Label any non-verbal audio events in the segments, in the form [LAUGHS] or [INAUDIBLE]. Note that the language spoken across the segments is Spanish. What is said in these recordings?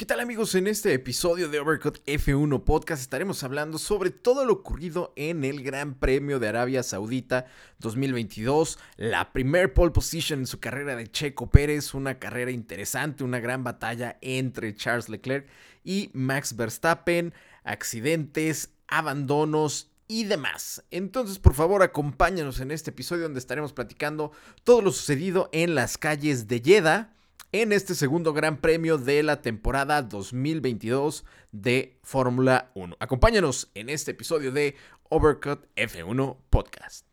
¿Qué tal amigos? En este episodio de Overcut F1 Podcast estaremos hablando sobre todo lo ocurrido en el Gran Premio de Arabia Saudita 2022, la primer pole position en su carrera de Checo Pérez, una carrera interesante, una gran batalla entre Charles Leclerc y Max Verstappen, accidentes, abandonos y demás. Entonces, por favor, acompáñanos en este episodio donde estaremos platicando todo lo sucedido en las calles de Jeddah en este segundo Gran Premio de la temporada 2022 de Fórmula 1. Acompáñanos en este episodio de Overcut F1 Podcast.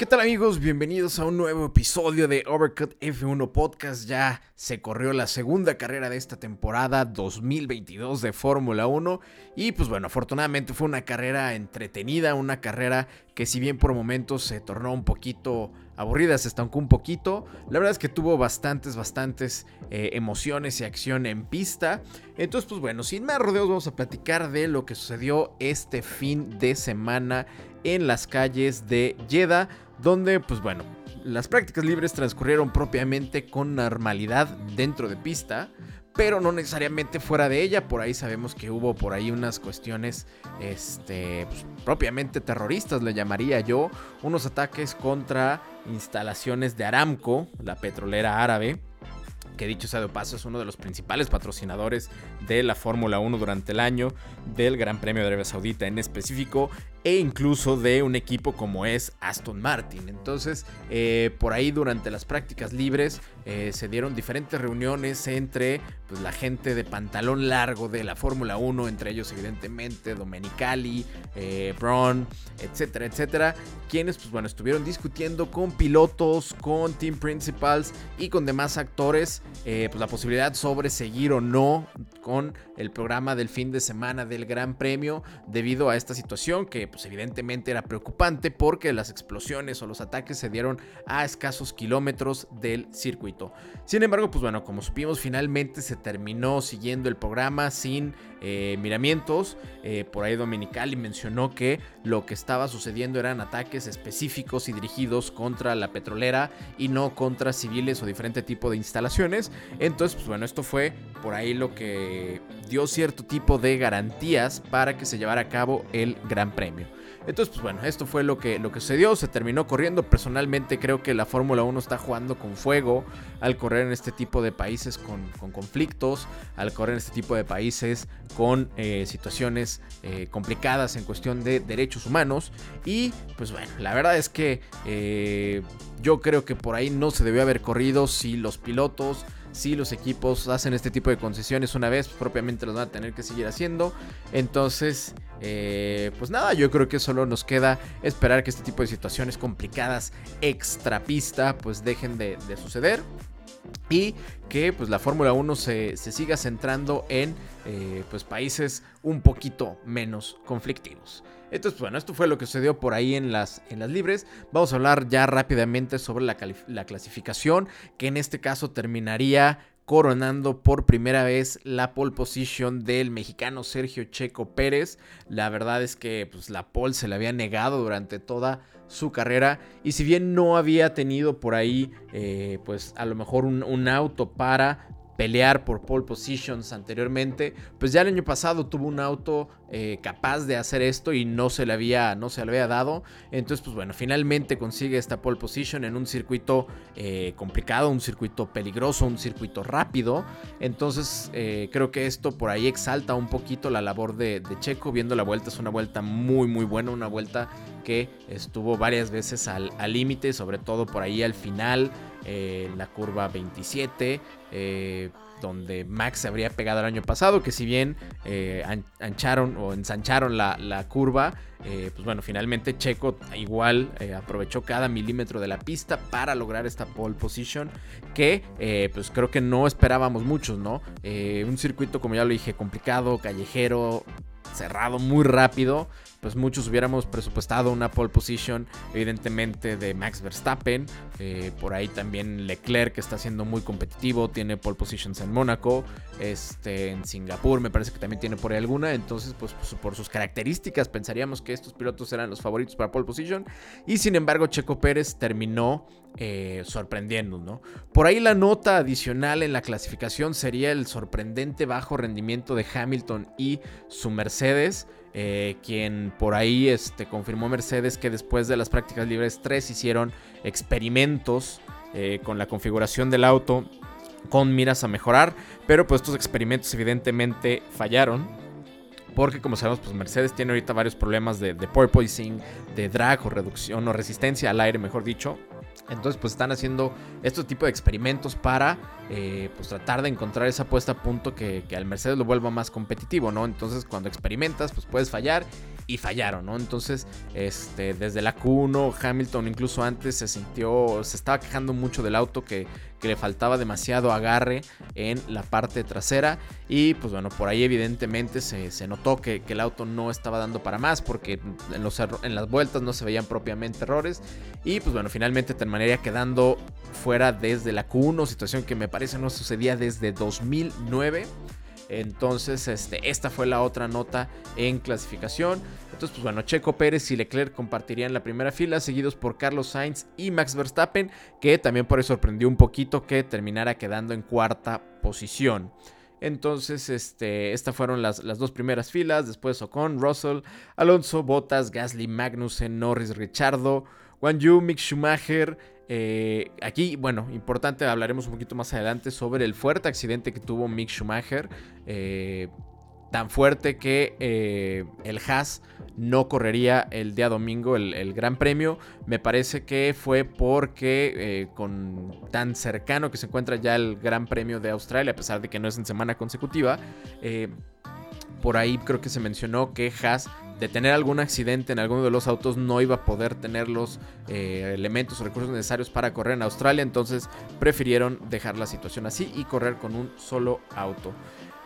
¿Qué tal amigos? Bienvenidos a un nuevo episodio de Overcut F1 Podcast. Ya se corrió la segunda carrera de esta temporada 2022 de Fórmula 1 y pues bueno, afortunadamente fue una carrera entretenida, una carrera que si bien por momentos se tornó un poquito aburrida, se estancó un poquito, la verdad es que tuvo bastantes, bastantes eh, emociones y acción en pista. Entonces pues bueno, sin más rodeos vamos a platicar de lo que sucedió este fin de semana en las calles de Jeddah donde pues bueno, las prácticas libres transcurrieron propiamente con normalidad dentro de pista, pero no necesariamente fuera de ella. Por ahí sabemos que hubo por ahí unas cuestiones este, pues, propiamente terroristas, le llamaría yo, unos ataques contra instalaciones de Aramco, la petrolera árabe que dicho sea de paso es uno de los principales patrocinadores de la Fórmula 1 durante el año, del Gran Premio de Arabia Saudita en específico, e incluso de un equipo como es Aston Martin. Entonces, eh, por ahí durante las prácticas libres eh, se dieron diferentes reuniones entre pues, la gente de pantalón largo de la Fórmula 1, entre ellos evidentemente Domenicali, eh, etcétera, etcétera, quienes pues bueno, estuvieron discutiendo con pilotos, con team principals y con demás actores pues, la posibilidad sobre seguir o no con el programa del fin de semana del Gran Premio debido a esta situación que pues evidentemente era preocupante porque las explosiones o los ataques se dieron a escasos kilómetros del circuito. Sin embargo, pues bueno, como supimos, finalmente se terminó siguiendo el programa sin eh, miramientos. Eh, por ahí Dominicali mencionó que lo que estaba sucediendo eran ataques específicos y dirigidos contra la petrolera y no contra civiles o diferente tipo de instalaciones. Entonces, pues bueno, esto fue por ahí lo que dio cierto tipo de garantías para que se llevara a cabo el Gran Premio. Entonces, pues bueno, esto fue lo que, lo que sucedió, se terminó corriendo. Personalmente creo que la Fórmula 1 está jugando con fuego al correr en este tipo de países con, conflictos, al correr en este tipo de países con eh, situaciones eh, complicadas en cuestión de derechos humanos. Y pues bueno, la verdad es que eh, yo creo que por ahí no se debió haber corrido si los pilotos si los equipos hacen este tipo de concesiones una vez, propiamente los van a tener que seguir haciendo. Entonces, eh, pues nada, yo creo que solo nos queda esperar que este tipo de situaciones complicadas extra pista pues dejen de, suceder y que pues la Fórmula 1 se, siga centrando en eh, pues países un poquito menos conflictivos. Entonces, bueno, esto fue lo que sucedió por ahí en las, en las libres. Vamos a hablar ya rápidamente sobre la, la clasificación, que en este caso terminaría coronando por primera vez la pole position del mexicano Sergio Checo Pérez. La verdad es que pues, la pole se le había negado durante toda su carrera y si bien no había tenido por ahí eh, pues a lo mejor un auto para pelear por pole positions anteriormente, pues ya el año pasado tuvo un auto eh, capaz de hacer esto y no se le había, no se le había dado. Entonces, pues bueno, finalmente consigue esta pole position en un circuito eh, complicado, un circuito peligroso, un circuito rápido. Entonces, eh, creo que esto por ahí exalta un poquito la labor de, de Checo. Viendo la vuelta, es una vuelta muy, muy buena, una vuelta que estuvo varias veces al límite, sobre todo por ahí al final en la curva 27, eh, donde Max se habría pegado el año pasado, que si bien ancharon o ensancharon la, curva, eh, pues bueno, finalmente Checo igual aprovechó cada milímetro de la pista para lograr esta pole position, que pues creo que no esperábamos muchos, ¿no? un circuito, como ya lo dije, complicado, callejero, cerrado muy rápido, pues muchos hubiéramos presupuestado una pole position, evidentemente de Max Verstappen. Eh, por ahí también Leclerc, que está siendo muy competitivo, tiene pole positions en Mónaco, este, en Singapur, me parece que también tiene por ahí alguna. Entonces, pues, pues por sus características, pensaríamos que estos pilotos eran los favoritos para pole position. Y sin embargo, Checo Pérez terminó eh, sorprendiendo, ¿no? Por ahí la nota adicional en la clasificación sería el sorprendente bajo rendimiento de Hamilton y su Mercedes. Eh, quien por ahí este, confirmó Mercedes que después de las prácticas libres 3 hicieron experimentos eh, con la configuración del auto con miras a mejorar, pero pues estos experimentos evidentemente fallaron. Porque como sabemos, pues Mercedes tiene ahorita varios problemas de, de porpoising, de drag o reducción o resistencia al aire, mejor dicho. Entonces, pues están haciendo este tipo de experimentos para eh, pues tratar de encontrar esa puesta a punto que, que, al Mercedes lo vuelva más competitivo, ¿no? Entonces, cuando experimentas, pues puedes fallar y fallaron, ¿no? Entonces, este, desde la Q1, Hamilton incluso antes se sintió, se estaba quejando mucho del auto que, que le faltaba demasiado agarre en la parte trasera. Y pues bueno, por ahí evidentemente se, notó que, el auto no estaba dando para más porque en, los, en las vueltas no se veían propiamente errores. Y pues bueno, finalmente terminaría quedando fuera desde la Q1, situación que me parece no sucedía desde 2009. Entonces, este, esta fue la otra nota en clasificación. Entonces, pues bueno, Checo Pérez y Leclerc compartirían la primera fila, seguidos por Carlos Sainz y Max Verstappen, que también por eso sorprendió un poquito que terminara quedando en cuarta posición. Entonces, este, estas fueron las, las, dos primeras filas. Después Ocon, Russell, Alonso, Bottas, Gasly, Magnussen, Norris, Richardo, Juan Yu, Mick Schumacher, eh, aquí, bueno, importante, hablaremos un poquito más adelante sobre el fuerte accidente que tuvo Mick Schumacher. Eh, tan fuerte que eh, el Haas no correría el día domingo el, Gran Premio. Me parece que fue porque con tan cercano que se encuentra ya el Gran Premio de Australia, a pesar de que no es en semana consecutiva, por ahí creo que se mencionó que Haas de tener algún accidente en alguno de los autos no iba a poder tener los eh, elementos o recursos necesarios para correr en Australia, entonces prefirieron dejar la situación así y correr con un solo auto.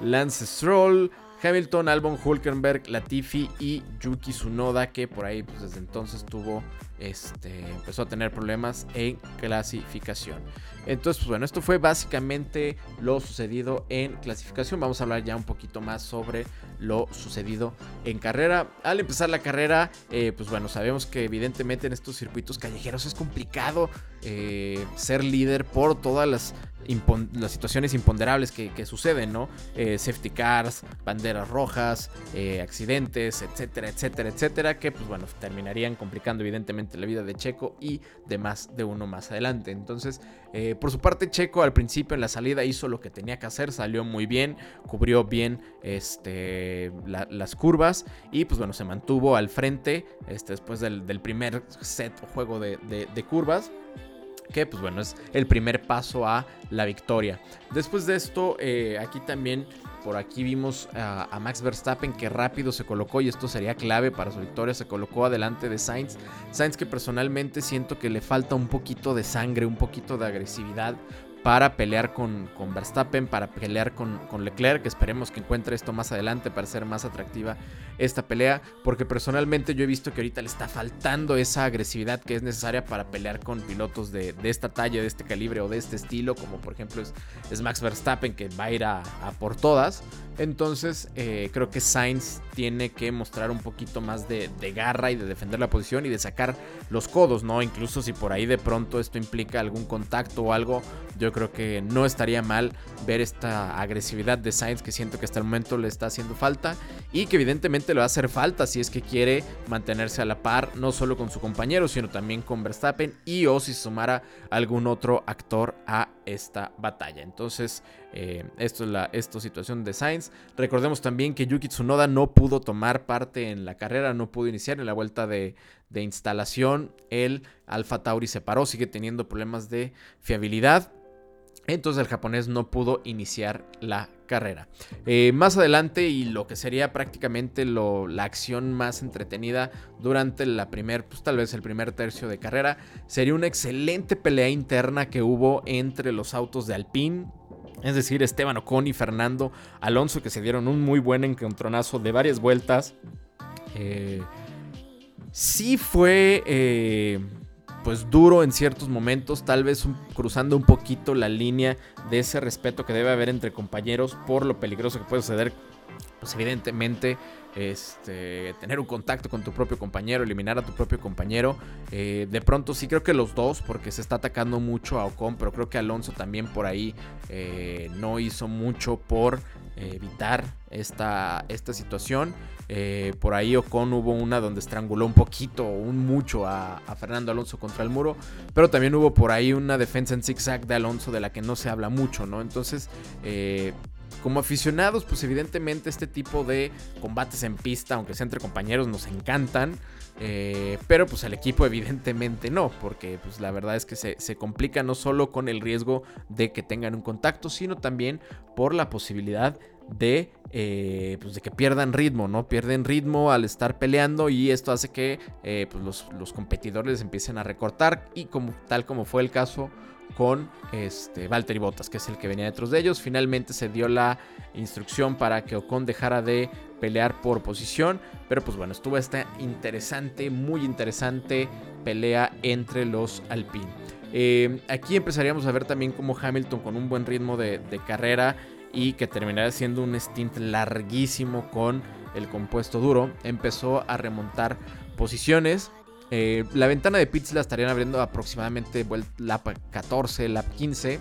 Lance Stroll, Hamilton, Albon, Hulkenberg, Latifi y Yuki Tsunoda, que por ahí pues, desde entonces tuvo, este, empezó a tener problemas en clasificación. Entonces, pues bueno, esto fue básicamente lo sucedido en clasificación. Vamos a hablar ya un poquito más sobre lo sucedido en carrera. Al empezar la carrera, eh, pues bueno, sabemos que evidentemente en estos circuitos callejeros es complicado eh, ser líder por todas las situaciones imponderables que, suceden, ¿no? Eh, safety cars, banderas rojas, accidentes, etcétera, etcétera, etcétera, que pues bueno, terminarían complicando evidentemente la vida de Checo y de más de uno más adelante. Entonces, eh, por su parte, Checo al principio en la salida hizo lo que tenía que hacer, salió muy bien, cubrió bien este, las curvas y pues bueno, se mantuvo al frente este, después del, primer set o juego de curvas que pues bueno, es el primer paso a la victoria. Después de esto, eh, aquí también, por aquí vimos a, Max Verstappen que rápido se colocó y esto sería clave para su victoria, se colocó adelante de Sainz. Sainz que personalmente siento que le falta un poquito de sangre, un poquito de agresividad para pelear con, con Verstappen, para pelear con, con, Leclerc, que esperemos que encuentre esto más adelante para ser más atractiva esta pelea, porque personalmente yo he visto que ahorita le está faltando esa agresividad que es necesaria para pelear con pilotos de, esta talla, de este calibre o de este estilo, como por ejemplo es, Max Verstappen, que va a ir a, a por todas. Entonces eh, creo que Sainz tiene que mostrar un poquito más de, de, garra y de defender la posición y de sacar los codos, ¿no? Incluso si por ahí de pronto esto implica algún contacto o algo, yo creo que no estaría mal ver esta agresividad de Sainz que siento que hasta el momento le está haciendo falta y que evidentemente le va a hacer falta si es que quiere mantenerse a la par no solo con su compañero sino también con Verstappen y o si sumara algún otro actor a esta batalla. Entonces, eh, esto es la situación de Sainz. Recordemos también que Yuki Tsunoda no pudo tomar parte en la carrera, no pudo iniciar en la vuelta de, de instalación. El Alfa Tauri se paró, sigue teniendo problemas de fiabilidad. Entonces el japonés no pudo iniciar la carrera. Eh, más adelante y lo que sería prácticamente la acción más entretenida durante la primer, pues tal vez el primer tercio de carrera, sería una excelente pelea interna que hubo entre los autos de Alpine, Es decir, Esteban Ocon y Fernando Alonso que se dieron un muy buen encontronazo de varias vueltas. Eh, sí fue eh, pues duro en ciertos momentos, tal vez cruzando un poquito la línea de ese respeto que debe haber entre compañeros por lo peligroso que puede suceder. Pues evidentemente este, tener un contacto con tu propio compañero, eliminar a tu propio compañero. Eh, de pronto sí creo que los dos, porque se está atacando mucho a Ocon, pero creo que Alonso también por ahí eh, no hizo mucho por eh, evitar esta, esta situación. por ahí Ocon hubo una donde estranguló un poquito, un mucho a, a, Fernando Alonso contra el muro, pero también hubo por ahí una defensa en zigzag de Alonso de la que no se habla mucho, ¿no? Entonces, como aficionados, pues evidentemente este tipo de combates en pista, aunque sea entre compañeros, nos encantan. Eh, pero pues el equipo evidentemente no, porque pues la verdad es que se, complica no solo con el riesgo de que tengan un contacto, sino también por la posibilidad de, eh, pues de que pierdan ritmo, ¿no? Pierden ritmo al estar peleando y esto hace que eh, pues los, los, competidores empiecen a recortar y como, tal como fue el caso con este, Valtteri Bottas, que es el que venía detrás de ellos. Finalmente se dio la instrucción para que Ocon dejara de pelear por posición. Pero pues bueno, estuvo esta interesante, muy interesante pelea entre los Alpine. Eh, aquí empezaríamos a ver también como Hamilton con un buen ritmo de carrera y que terminará siendo un stint larguísimo con el compuesto duro, empezó a remontar posiciones eh, la ventana de pits la estarían abriendo aproximadamente la 14, la 15.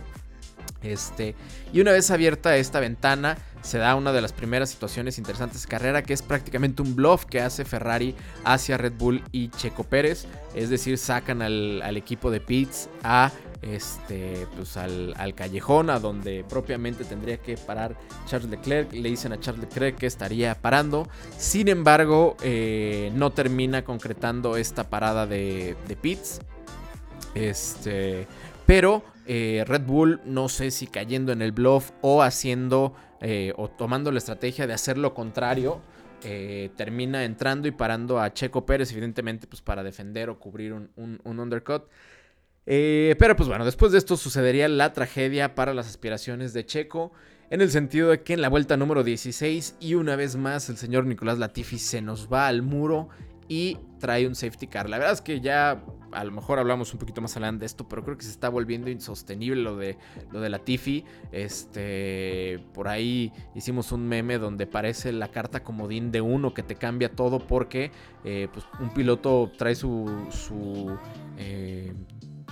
Este, y una vez abierta esta ventana, se da una de las primeras situaciones interesantes de carrera, que es prácticamente un bluff que hace Ferrari hacia Red Bull y Checo Pérez. Es decir, sacan al, al equipo de pits a este, pues al, callejón, a donde propiamente tendría que parar Charles Leclerc. Le dicen a Charles Leclerc que estaría parando. Sin embargo, eh, no termina concretando esta parada de, de pits. Este, pero eh, Red Bull, no sé si cayendo en el bluff o haciendo eh, o tomando la estrategia de hacer lo contrario. termina entrando y parando a Checo Pérez, evidentemente, pues para defender o cubrir un, un undercut. Eh, pero pues bueno, después de esto sucedería la tragedia para las aspiraciones de Checo, en el sentido de que en la vuelta número 16 y una vez más el señor Nicolás Latifi se nos va al muro y trae un safety car. La verdad es que ya a lo mejor hablamos un poquito más adelante de esto, pero creo que se está volviendo insostenible lo de lo de Latifi. Este, por ahí hicimos un meme donde parece la carta comodín de uno que te cambia todo porque eh, pues, un piloto trae su, su eh,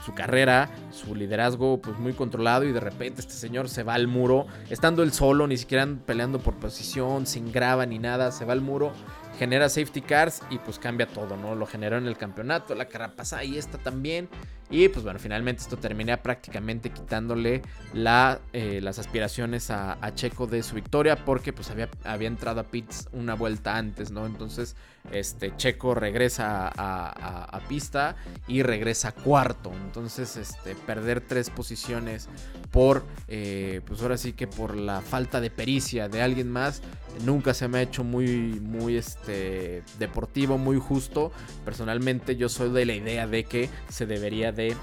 su carrera, su liderazgo pues muy controlado y de repente este señor se va al muro, estando él solo, ni siquiera peleando por posición, sin grava ni nada, se va al muro, genera safety cars y pues cambia todo, ¿no? Lo generó en el campeonato, la carrera pasa y esta también. Y pues bueno, finalmente esto termina prácticamente quitándole la, eh, las aspiraciones a, Checo de su victoria porque pues había, había entrado a pits una vuelta antes, ¿no? Entonces este, Checo regresa a, pista y regresa cuarto. Entonces este, perder tres posiciones por, eh, pues ahora sí que por la falta de pericia de alguien más, nunca se me ha hecho muy, muy este, deportivo, muy justo. Personalmente yo soy de la idea de que se debería de eh,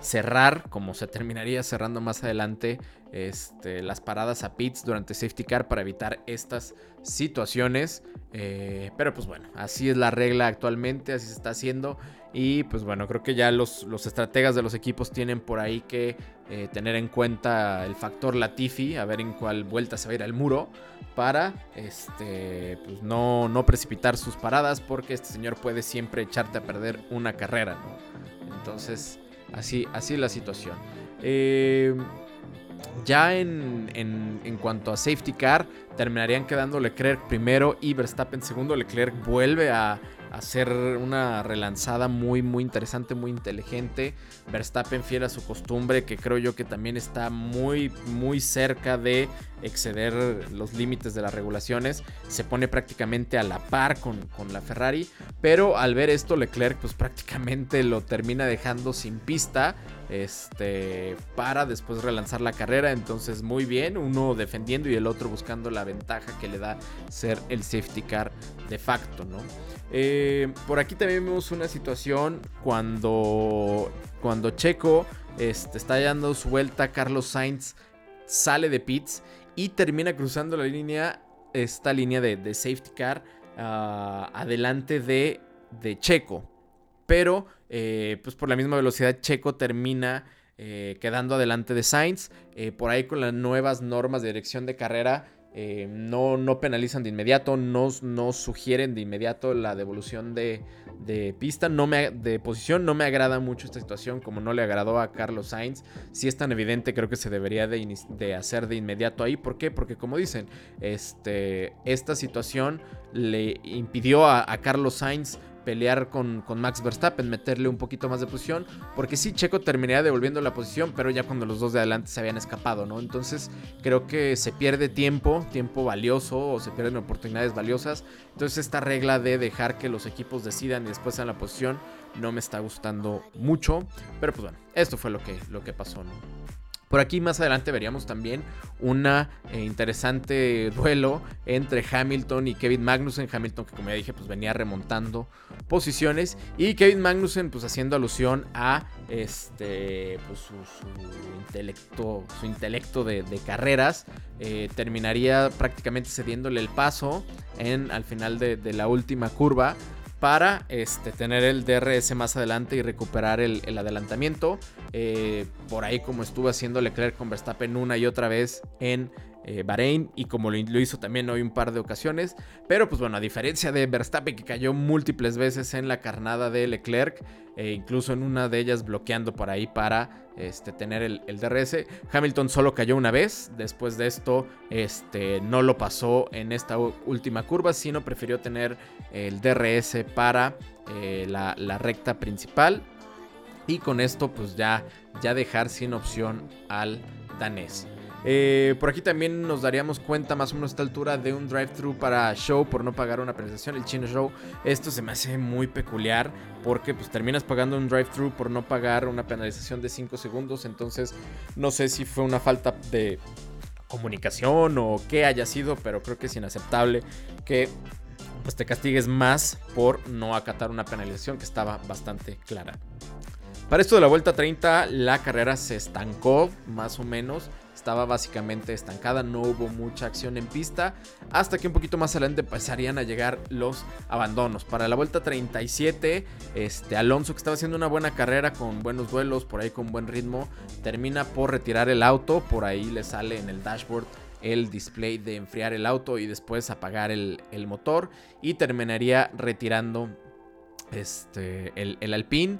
cerrar, como se terminaría cerrando más adelante, este, las paradas a pits durante safety car para evitar estas situaciones. Eh, pero pues bueno, así es la regla actualmente, así se está haciendo. Y pues bueno, creo que ya los, los estrategas de los equipos tienen por ahí que eh, tener en cuenta el factor Latifi, a ver en cuál vuelta se va a ir al muro, para este, pues no, no precipitar sus paradas, porque este señor puede siempre echarte a perder una carrera. Entonces, así, así la situación. Eh, ya en, en, en, cuanto a safety car, terminarían quedando Leclerc primero y Verstappen segundo. Leclerc vuelve a hacer una relanzada muy muy interesante, muy inteligente. Verstappen fiel a su costumbre, que creo yo que también está muy muy cerca de exceder los límites de las regulaciones. Se pone prácticamente a la par con, con la Ferrari, pero al ver esto Leclerc pues prácticamente lo termina dejando sin pista este, para después relanzar la carrera. Entonces, muy bien, uno defendiendo y el otro buscando la ventaja que le da ser el safety car de facto, ¿no? Eh, por aquí también vemos una situación cuando cuando Checo este, está dando su vuelta, Carlos Sainz sale de pits y termina cruzando la línea, esta línea de, safety car, ah, adelante de, de, Checo. Pero, eh, pues por la misma velocidad, Checo termina eh, quedando adelante de Sainz. Eh, por ahí con las nuevas normas de dirección de carrera, no, no, penalizan de inmediato, no, no, sugieren de inmediato la devolución de, pista, no me, de posición. No me agrada mucho esta situación, como no le agradó a Carlos Sainz. Si es tan evidente, creo que se debería de, hacer de inmediato ahí. ¿Por qué? Porque como dicen, este, esta situación le impidió a Carlos Sainz pelear con, Max Verstappen, meterle un poquito más de posición, porque sí, Checo terminaría devolviendo la posición, pero ya cuando los dos de adelante se habían escapado, ¿no? Entonces creo que se pierde tiempo, tiempo valioso, o se pierden oportunidades valiosas. Entonces esta regla de dejar que los equipos decidan y después en la posición no me está gustando mucho, pero pues bueno, esto fue lo que, lo que pasó, ¿no? Por aquí más adelante veríamos también una eh, interesante [LAUGHS] duelo entre Hamilton y Kevin Magnussen. Hamilton que como ya dije pues venía remontando posiciones y Kevin Magnussen pues haciendo alusión a este pues su, intelecto su intelecto de, carreras eh, terminaría prácticamente cediéndole el paso en al final de la última curva para este, tener el DRS más adelante y recuperar el, adelantamiento. Eh, por ahí como estuvo haciendo Leclerc con Verstappen una y otra vez en eh, Bahrein y como lo, hizo también hoy un par de ocasiones. Pero pues bueno, a diferencia de Verstappen que cayó múltiples veces en la carnada de Leclerc, e incluso en una de ellas bloqueando por ahí para este, tener el, DRS, Hamilton solo cayó una vez, después de esto este, no lo pasó en esta última curva, sino prefirió tener el DRS para eh, la, la recta principal. Y con esto pues ya, ya dejar sin opción al danés. Eh, por aquí también nos daríamos cuenta más o menos a esta altura de un drive-thru para show por no pagar una penalización, el chino show. Esto se me hace muy peculiar porque pues terminas pagando un drive-thru por no pagar una penalización de 5 segundos. Entonces no sé si fue una falta de comunicación o qué haya sido, pero creo que es inaceptable que pues te castigues más por no acatar una penalización que estaba bastante clara. Para esto de la vuelta 30, la carrera se estancó más o menos estaba básicamente estancada, no hubo mucha acción en pista, hasta que un poquito más adelante empezarían a llegar los abandonos. Para la vuelta 37, este Alonso que estaba haciendo una buena carrera con buenos vuelos, por ahí con buen ritmo, termina por retirar el auto, por ahí le sale en el dashboard el display de enfriar el auto y después apagar el, motor y terminaría retirando este, el, el Alpine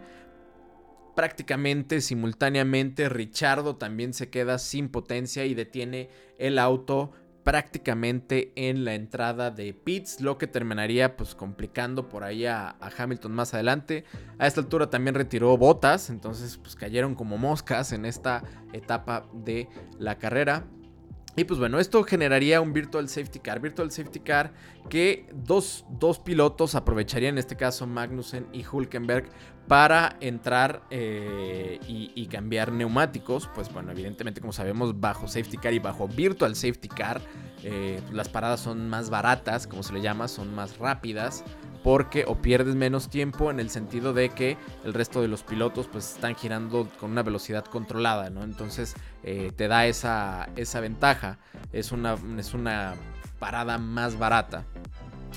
prácticamente simultáneamente Richardo también se queda sin potencia y detiene el auto prácticamente en la entrada de pits, lo que terminaría pues complicando por ahí a, Hamilton más adelante. A esta altura también retiró botas, entonces pues cayeron como moscas en esta etapa de la carrera. Y pues bueno, esto generaría un Virtual Safety Car. Virtual Safety Car que dos, dos pilotos aprovecharían, en este caso Magnussen y Hulkenberg, para entrar eh, y, cambiar neumáticos. Pues bueno, evidentemente como sabemos bajo safety car y bajo virtual safety car eh, las paradas son más baratas, como se le llama, son más rápidas. Porque o pierdes menos tiempo en el sentido de que el resto de los pilotos pues están girando con una velocidad controlada, ¿no? Entonces eh, te da esa, esa ventaja. Es una, es una parada más barata.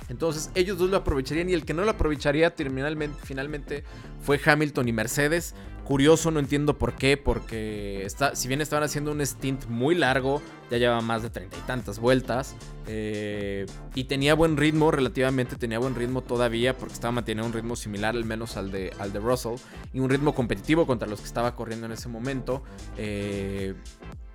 Entonces ellos dos lo aprovecharían y el que no lo aprovecharía finalmente fue Hamilton y Mercedes. Curioso, no entiendo por qué, porque está, si bien estaban haciendo un stint muy largo, ya llevaba más de treinta y tantas vueltas, eh, y tenía buen ritmo, relativamente tenía buen ritmo todavía, porque estaba manteniendo un ritmo similar al menos al de, al de Russell, y un ritmo competitivo contra los que estaba corriendo en ese momento. Eh,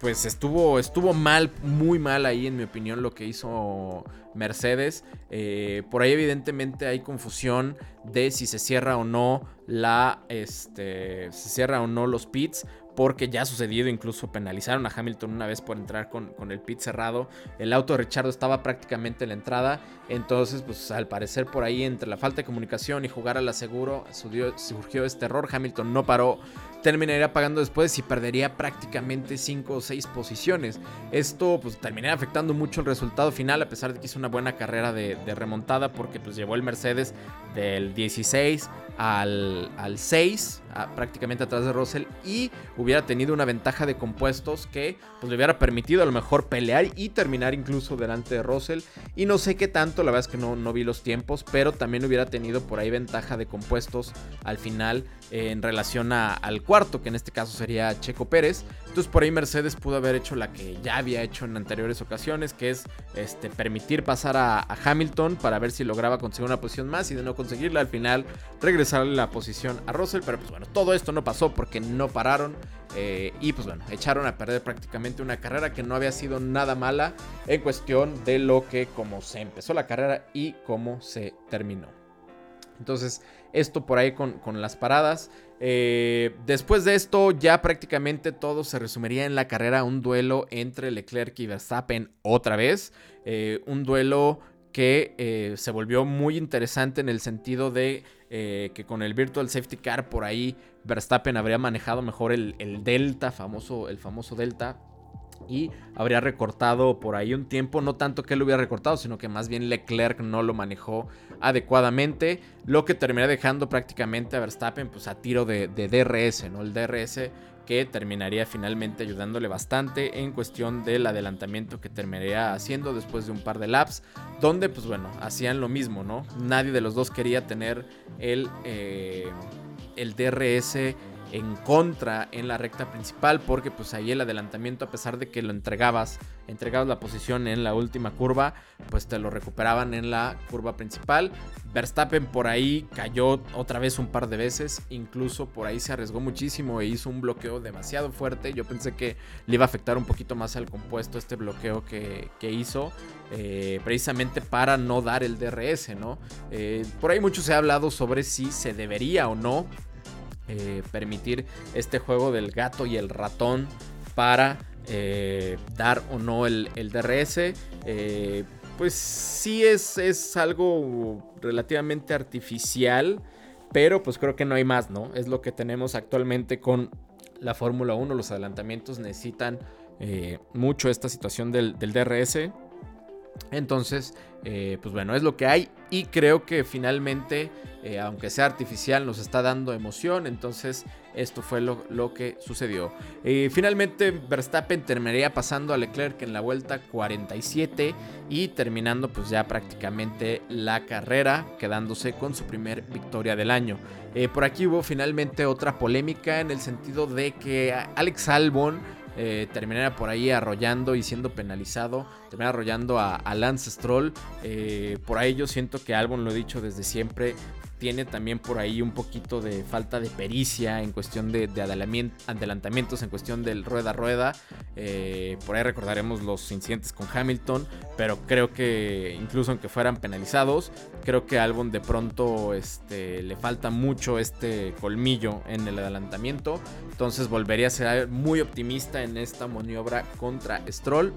pues estuvo, estuvo mal, muy mal ahí en mi opinión lo que hizo Mercedes. Eh, por ahí evidentemente hay confusión de si se cierra o no la, este, se cierra o no los pits porque ya ha sucedido, incluso penalizaron a Hamilton una vez por entrar con, el pit cerrado. El auto de Richardo estaba prácticamente en la entrada, entonces pues al parecer por ahí entre la falta de comunicación y jugar a la seguro surgió este error. Hamilton no paró terminaría pagando después y perdería prácticamente 5 o 6 posiciones. Esto pues terminaría afectando mucho el resultado final a pesar de que hizo una buena carrera de, remontada porque pues llevó el Mercedes del 16 al, al 6, prácticamente atrás de Russell, y hubiera tenido una ventaja de compuestos que pues, le hubiera permitido a lo mejor pelear y terminar incluso delante de Russell. Y no sé qué tanto, la verdad es que no, no vi los tiempos, pero también hubiera tenido por ahí ventaja de compuestos al final en relación al cuarto, que en este caso sería Checo Pérez. Entonces por ahí Mercedes pudo haber hecho la que ya había hecho en anteriores ocasiones, que es este, permitir pasar a, Hamilton para ver si lograba conseguir una posición más y de no conseguirla al final regresarle la posición a Russell. Pero pues bueno, todo esto no pasó porque no pararon. Eh, y pues bueno, echaron a perder prácticamente una carrera que no había sido nada mala en cuestión de lo que como se empezó la carrera y cómo se terminó. Entonces, esto por ahí con, las paradas. Eh, después de esto, ya prácticamente todo se resumiría en la carrera. Un duelo entre Leclerc y Verstappen otra vez. Eh, un duelo que eh, se volvió muy interesante en el sentido de que con el Virtual Safety Car por ahí Verstappen habría manejado mejor el, el Delta, famoso, el famoso Delta y habría recortado por ahí un tiempo, no tanto que él hubiera recortado, sino que más bien Leclerc no lo manejó adecuadamente, lo que terminaría dejando prácticamente a Verstappen pues a tiro de, DRS, ¿no? El DRS que terminaría finalmente ayudándole bastante en cuestión del adelantamiento que terminaría haciendo después de un par de laps, donde pues bueno, hacían lo mismo, ¿no? Nadie de los dos quería tener el, eh, el DRS en contra en la recta principal porque pues ahí el adelantamiento a pesar de que lo entregabas, entregabas la posición en la última curva, pues te lo recuperaban en la curva principal. Verstappen por ahí cayó otra vez un par de veces, incluso por ahí se arriesgó muchísimo e hizo un bloqueo demasiado fuerte. Yo pensé que le iba a afectar un poquito más al compuesto este bloqueo que, hizo, eh, precisamente para no dar el DRS, ¿no? Eh, por ahí mucho se ha hablado sobre si se debería o no eh, permitir este juego del gato y el ratón para eh, dar o no el, DRS. Eh, pues sí es, es algo relativamente artificial, pero pues creo que no hay más, ¿no? Es lo que tenemos actualmente con la Fórmula 1. Los adelantamientos necesitan mucho esta situación del, del DRS. Entonces, eh, pues bueno, es lo que hay y creo que finalmente, eh, aunque sea artificial, nos está dando emoción. Entonces, esto fue lo, que sucedió. Eh, finalmente, Verstappen terminaría pasando a Leclerc en la vuelta 47 y terminando pues ya prácticamente la carrera, quedándose con su primer victoria del año. por aquí hubo finalmente otra polémica en el sentido de que Alex Albon eh, terminara por ahí arrollando y siendo penalizado, terminara arrollando a, Lance Stroll. Eh, por ahí yo siento que Albon, lo he dicho desde siempre, tiene también por ahí un poquito de falta de pericia en cuestión de, adelantamientos, en cuestión del rueda a rueda. Eh, por ahí recordaremos los incidentes con Hamilton, pero creo que incluso aunque fueran penalizados, creo que Albon de pronto este, le falta mucho este colmillo en el adelantamiento. Entonces volvería a ser muy optimista en esta maniobra contra Stroll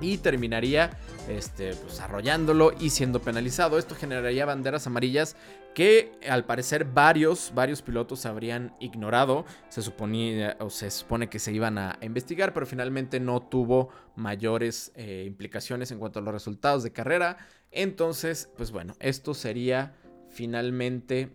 y terminaría este, pues, arrollándolo y siendo penalizado. Esto generaría banderas amarillas que al parecer varios, varios pilotos habrían ignorado. Se suponía o se supone que se iban a investigar, pero finalmente no tuvo mayores eh, implicaciones en cuanto a los resultados de carrera. Entonces, pues bueno, esto sería finalmente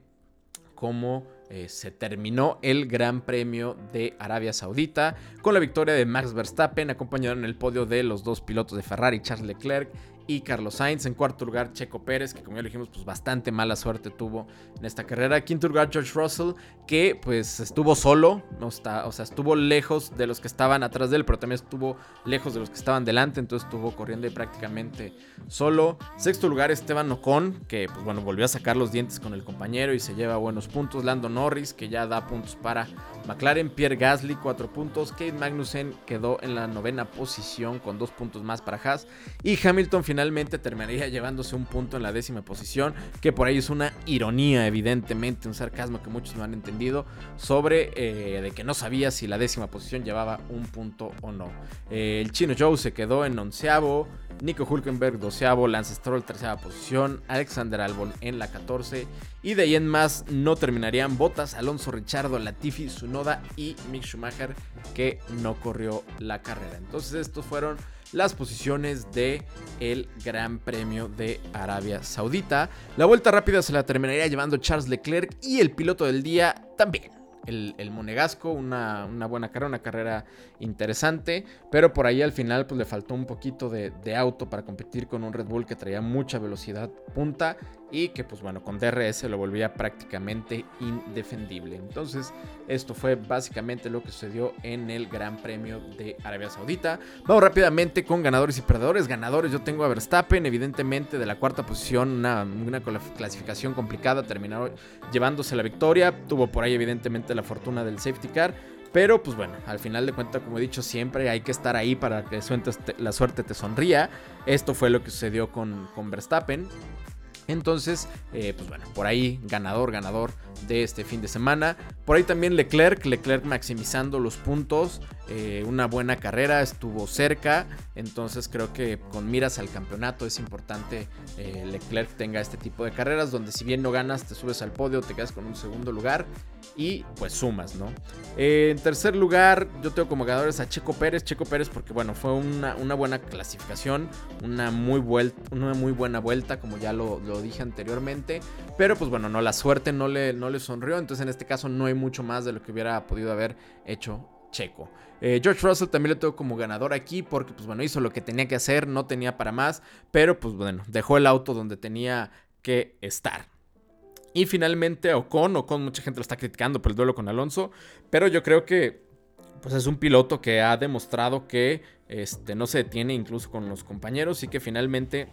como eh, se terminó el Gran Premio de Arabia Saudita con la victoria de Max Verstappen, acompañado en el podio de los dos pilotos de Ferrari, Charles Leclerc y Carlos Sainz. En cuarto lugar, Checo Pérez, que como ya dijimos, pues bastante mala suerte tuvo en esta carrera. Quinto lugar, George Russell, que pues estuvo solo, no está, o sea, estuvo lejos de los que estaban atrás de él, pero también estuvo lejos de los que estaban delante, entonces estuvo corriendo prácticamente solo. Sexto lugar, Esteban Ocon, que pues bueno, volvió a sacar los dientes con el compañero y se lleva buenos puntos. Lando Norris, que ya da puntos para McLaren. Pierre Gasly, cuatro puntos. Kate Magnussen quedó en la novena posición con dos puntos más para Haas. Y Hamilton finalmente terminaría llevándose un punto en la décima posición, que por ahí es una ironía, evidentemente, un sarcasmo que muchos no han entendido, sobre eh, de que no sabía si la décima posición llevaba un punto o no. Eh, el chino Joe se quedó en onceavo, Nico Hulkenberg doceavo, Lance Stroll tercera posición, Alexander Albon en la 14 y de ahí en más no terminarían Botas, Alonso Richardo, Latifi, Sunoda y Mick Schumacher que no corrió la carrera. Entonces estos fueron las posiciones de el Gran Premio de Arabia Saudita. La vuelta rápida se la terminaría llevando Charles Leclerc y el piloto del día también el, Monegasco, una, buena carrera, una carrera interesante, pero por ahí al final pues le faltó un poquito de, de, auto para competir con un Red Bull que traía mucha velocidad punta y que pues bueno, con DRS lo volvía prácticamente indefendible. Entonces, esto fue básicamente lo que sucedió en el Gran Premio de Arabia Saudita. Vamos rápidamente con ganadores y perdedores. Ganadores, yo tengo a Verstappen, evidentemente de la cuarta posición, una, clasificación complicada, terminó llevándose la victoria. Tuvo por ahí evidentemente la fortuna del safety car. Pero pues bueno, al final de cuentas, como he dicho siempre, hay que estar ahí para que la suerte te sonría. Esto fue lo que sucedió con Verstappen. Entonces, eh, pues bueno, por ahí ganador, ganador de este fin de semana. Por ahí también Leclerc, Leclerc maximizando los puntos, eh, una buena carrera, estuvo cerca, entonces creo que con miras al campeonato es importante eh, Leclerc tenga este tipo de carreras donde si bien no ganas te subes al podio, te quedas con un segundo lugar y pues sumas, ¿no? Eh, en tercer lugar yo tengo como ganadores a Checo Pérez, Checo Pérez porque bueno, fue una, buena clasificación, una muy, una muy buena vuelta como ya lo, dije anteriormente, pero pues bueno, no, la suerte no le, no le sonrió, entonces en este caso no mucho más de lo que hubiera podido haber hecho Checo. Eh, George Russell también lo tengo como ganador aquí porque pues bueno, hizo lo que tenía que hacer, no tenía para más, pero pues bueno, dejó el auto donde tenía que estar. Y finalmente Ocon, Ocon mucha gente lo está criticando por el duelo con Alonso, pero yo creo que pues es un piloto que ha demostrado que este, no se detiene incluso con los compañeros y que finalmente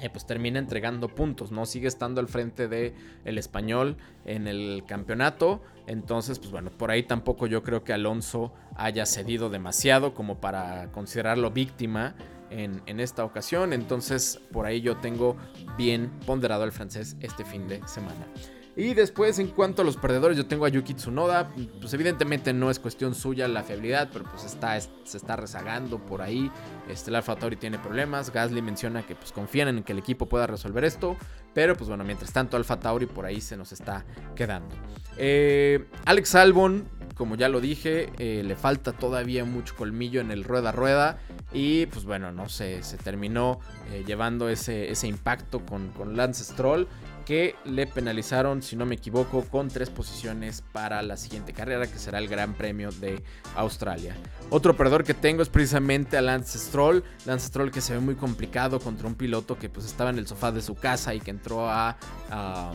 eh, pues termina entregando puntos, ¿no? Sigue estando al frente de el español en el campeonato. Entonces, pues bueno, por ahí tampoco yo creo que Alonso haya cedido demasiado como para considerarlo víctima en, en, esta ocasión. Entonces, por ahí yo tengo bien ponderado al francés este fin de semana. Y después, en cuanto a los perdedores, yo tengo a Yuki Tsunoda. Pues evidentemente no es cuestión suya la fiabilidad, pero pues está, se está rezagando por ahí. Este, el Alfa Tauri tiene problemas. Gasly menciona que pues confían en que el equipo pueda resolver esto. Pero pues bueno, mientras tanto Alfa Tauri por ahí se nos está quedando. Eh, Alex Albon, como ya lo dije, eh, le falta todavía mucho colmillo en el rueda rueda. Y pues bueno, no sé, se terminó eh, llevando ese, ese impacto con, con Lance Stroll que le penalizaron, si no me equivoco, con tres posiciones para la siguiente carrera, que será el Gran Premio de Australia. Otro perdedor que tengo es precisamente a Lance Stroll. Lance Stroll que se ve muy complicado contra un piloto que pues estaba en el sofá de su casa y que entró a, a,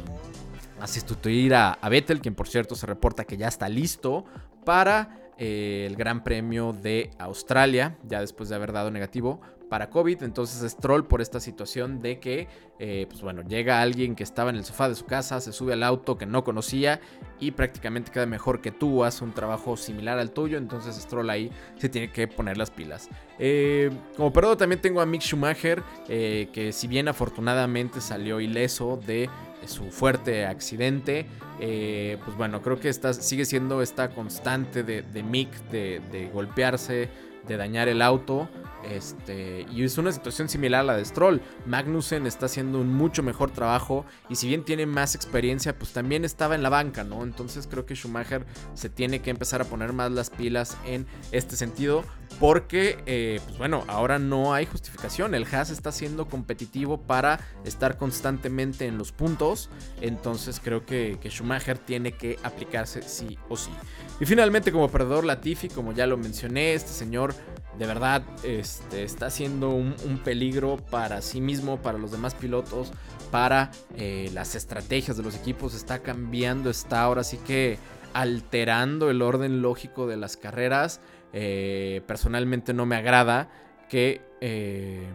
sustituir a, a Vettel, quien por cierto se reporta que ya está listo para eh, el Gran Premio de Australia, ya después de haber dado negativo para COVID. Entonces Stroll por esta situación de que, eh, pues bueno, llega alguien que estaba en el sofá de su casa, se sube al auto que no conocía y prácticamente queda mejor que tú, hace un trabajo similar al tuyo. Entonces Stroll ahí se tiene que poner las pilas. Eh, como perdón también tengo a Mick Schumacher, que si bien afortunadamente salió ileso de su fuerte accidente. Eh, pues bueno, creo que esta, sigue siendo esta constante de, Mick de, de, golpearse, de dañar el auto. Este, y es una situación similar a la de Stroll. Magnussen está haciendo un mucho mejor trabajo y si bien tiene más experiencia, pues también estaba en la banca, ¿no? Entonces creo que Schumacher se tiene que empezar a poner más las pilas en este sentido porque, eh, pues bueno, ahora no hay justificación. El Haas está siendo competitivo para estar constantemente en los puntos. Entonces creo que, que Schumacher tiene que aplicarse sí o sí. Y finalmente como perdedor Latifi, como ya lo mencioné, este señor de verdad este, está siendo un, peligro para sí mismo, para los demás pilotos, para eh, las estrategias de los equipos. Está cambiando, está ahora sí que alterando el orden lógico de las carreras. Eh, personalmente no me agrada que eh,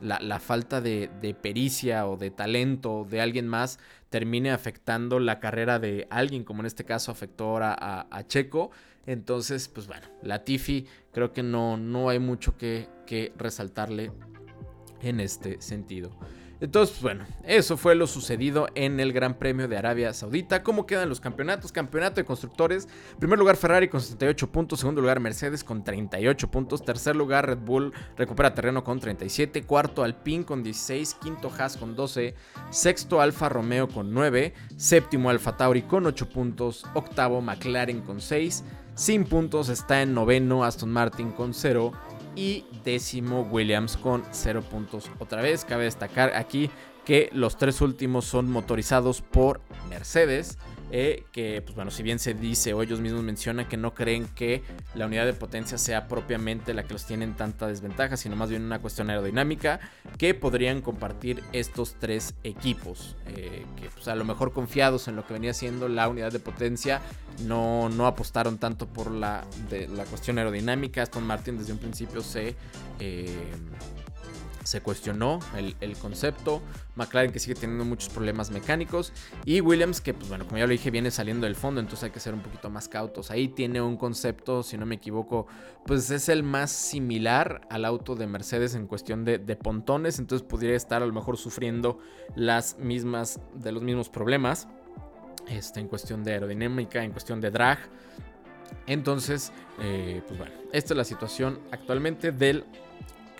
la, falta de, pericia o de talento de alguien más termine afectando la carrera de alguien, como en este caso afectó ahora a, Checo. Entonces, pues bueno, Latifi creo que no, no hay mucho que, que resaltarle en este sentido. Entonces, bueno, eso fue lo sucedido en el Gran Premio de Arabia Saudita. ¿Cómo quedan los campeonatos? Campeonato de constructores. Primer lugar Ferrari con 68 puntos. Segundo lugar Mercedes con 38 puntos. Tercer lugar Red Bull recupera terreno con 37. Cuarto Alpine con 16. Quinto Haas con 12. Sexto Alfa Romeo con 9. Séptimo Alfa Tauri con 8 puntos. Octavo McLaren con 6. Sin puntos está en noveno Aston Martin con 0. y décimo Williams con 0 puntos. Otra vez, cabe destacar aquí que los tres últimos son motorizados por Mercedes. Eh, que pues bueno, si bien se dice o ellos mismos mencionan que no creen que la unidad de potencia sea propiamente la que los tiene en tanta desventaja, sino más bien una cuestión aerodinámica, que podrían compartir estos tres equipos, eh, que pues a lo mejor confiados en lo que venía siendo la unidad de potencia, no, no apostaron tanto por la, la cuestión aerodinámica. Aston Martin desde un principio se... Eh, se cuestionó el, concepto. McLaren que sigue teniendo muchos problemas mecánicos. Y Williams que, pues bueno, como ya lo dije, viene saliendo del fondo, entonces hay que ser un poquito más cautos. Ahí tiene un concepto, si no me equivoco, pues es el más similar al auto de Mercedes en cuestión de, pontones. Entonces podría estar a lo mejor sufriendo las mismas, de los mismos problemas. Este, en cuestión de aerodinámica, en cuestión de drag. Entonces, eh, pues bueno, esta es la situación actualmente del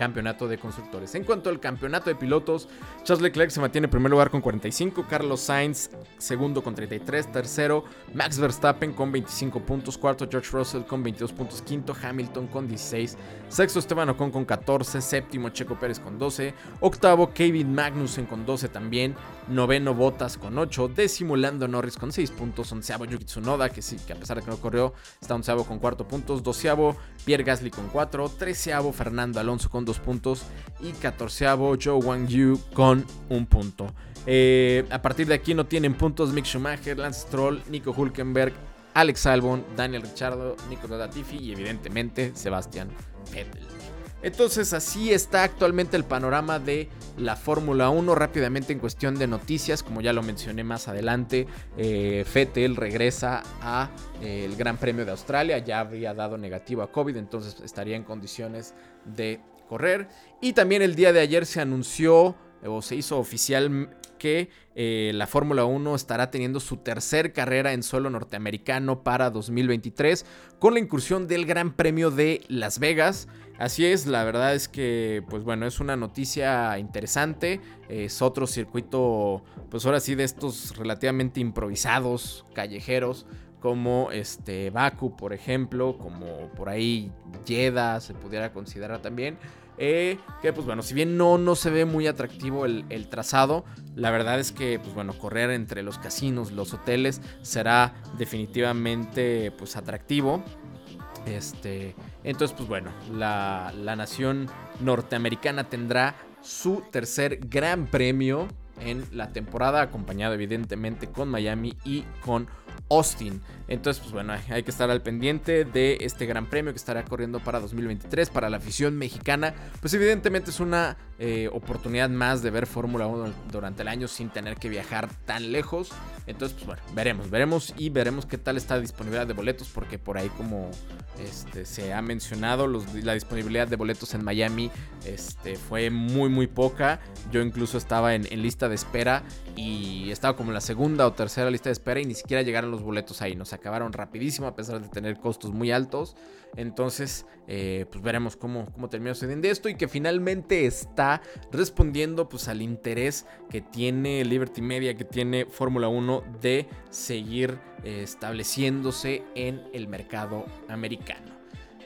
campeonato de constructores. En cuanto al campeonato de pilotos, Charles Leclerc se mantiene en primer lugar con 45, Carlos Sainz segundo con 33, tercero Max Verstappen con 25 puntos, cuarto George Russell con 22 puntos, quinto Hamilton con 16, sexto Esteban Ocon con 14, séptimo Checo Pérez con 12, octavo Kevin Magnussen con 12 también, noveno Bottas con 8, décimo Norris con 6 puntos, onceavo Yuki Tsunoda, que sí, que a pesar de que no corrió, está onceavo con 4 puntos, doceavo Pierre Gasly con 4, treceavo Fernando Alonso con 2 puntos y catorceavo Joe Wang Yu con un punto. Eh, a partir de aquí no tienen puntos Mick Schumacher, Lance Stroll, Nico Hulkenberg, Alex Albon, Daniel Ricciardo, Nico Latifi y evidentemente Sebastián Vettel. Entonces así está actualmente el panorama de la Fórmula 1 rápidamente en cuestión de noticias, como ya lo mencioné más adelante, eh, Vettel regresa a eh, el Gran Premio de Australia, ya había dado negativo a COVID, entonces estaría en condiciones de correr. Y también el día de ayer se anunció o se hizo oficial que eh, la Fórmula 1 estará teniendo su tercer carrera en suelo norteamericano para 2023 con la incursión del Gran Premio de Las Vegas. Así es, la verdad es que, pues bueno, es una noticia interesante. Es otro circuito, pues ahora sí, de estos relativamente improvisados, callejeros, como este Baku, por ejemplo, como por ahí Jeddah se pudiera considerar también. Eh, que pues bueno, si bien no, no se ve muy atractivo el, trazado, la verdad es que pues bueno, correr entre los casinos, los hoteles será definitivamente pues atractivo. Este, entonces pues bueno, la, la nación norteamericana tendrá su tercer gran premio en la temporada, acompañado evidentemente con Miami y con Austin. Entonces, pues bueno, hay que estar al pendiente de este gran premio que estará corriendo para 2023 para la afición mexicana. Pues evidentemente es una eh, oportunidad más de ver Fórmula 1 durante el año sin tener que viajar tan lejos. Entonces, pues bueno, veremos, veremos y veremos qué tal está la disponibilidad de boletos porque por ahí como este, se ha mencionado, la disponibilidad de boletos en Miami este, fue muy, muy poca. Yo incluso estaba en, lista de espera y estaba como en la segunda o tercera lista de espera y ni siquiera llegaron los boletos ahí. Nos acabaron rapidísimo a pesar de tener costos muy altos. Entonces, eh, pues veremos cómo, cómo termina sucediendo esto y que finalmente está respondiendo pues al interés que tiene Liberty Media, que tiene Fórmula 1 de seguir eh, estableciéndose en el mercado americano.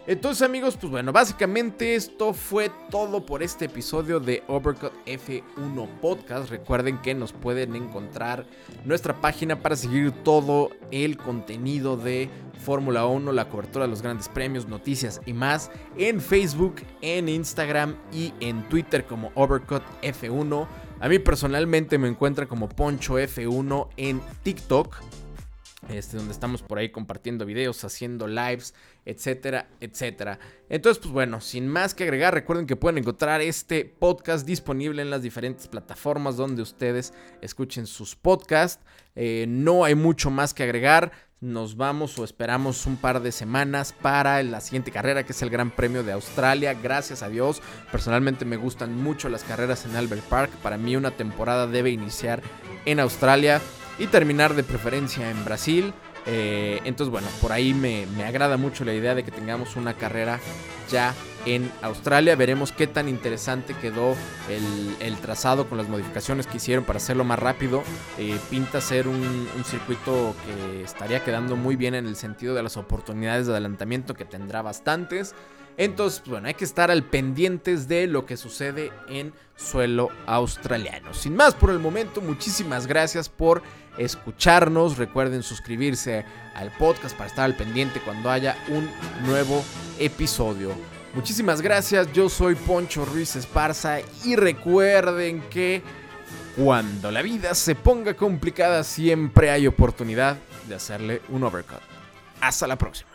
Entonces amigos, pues bueno, básicamente esto fue todo por este episodio de Overcut F1 Podcast. Recuerden que nos pueden encontrar nuestra página para seguir todo el contenido de Fórmula 1, la cobertura de los grandes premios, noticias y más en Facebook, en Instagram y en Twitter como Overcut F1. A mí personalmente me encuentra como Poncho F1 en TikTok. Este, donde estamos por ahí compartiendo videos, haciendo lives, etcétera, etcétera. Entonces, pues bueno, sin más que agregar, recuerden que pueden encontrar este podcast disponible en las diferentes plataformas donde ustedes escuchen sus podcasts. Eh, no hay mucho más que agregar. Nos vamos o esperamos un par de semanas para la siguiente carrera, que es el Gran Premio de Australia. Gracias a Dios, personalmente me gustan mucho las carreras en Albert Park. Para mí una temporada debe iniciar en Australia y terminar de preferencia en Brasil. Eh, entonces, bueno, por ahí me, agrada mucho la idea de que tengamos una carrera ya en Australia. Veremos qué tan interesante quedó el, trazado con las modificaciones que hicieron para hacerlo más rápido. Eh, pinta ser un, un, circuito que estaría quedando muy bien en el sentido de las oportunidades de adelantamiento que tendrá bastantes. Entonces, pues, bueno, hay que estar al pendientes de lo que sucede en suelo australiano. Sin más por el momento, muchísimas gracias por escucharnos. Recuerden suscribirse al podcast para estar al pendiente cuando haya un nuevo episodio. Muchísimas gracias, yo soy Poncho Ruiz Esparza y recuerden que cuando la vida se ponga complicada siempre hay oportunidad de hacerle un overcut. Hasta la próxima.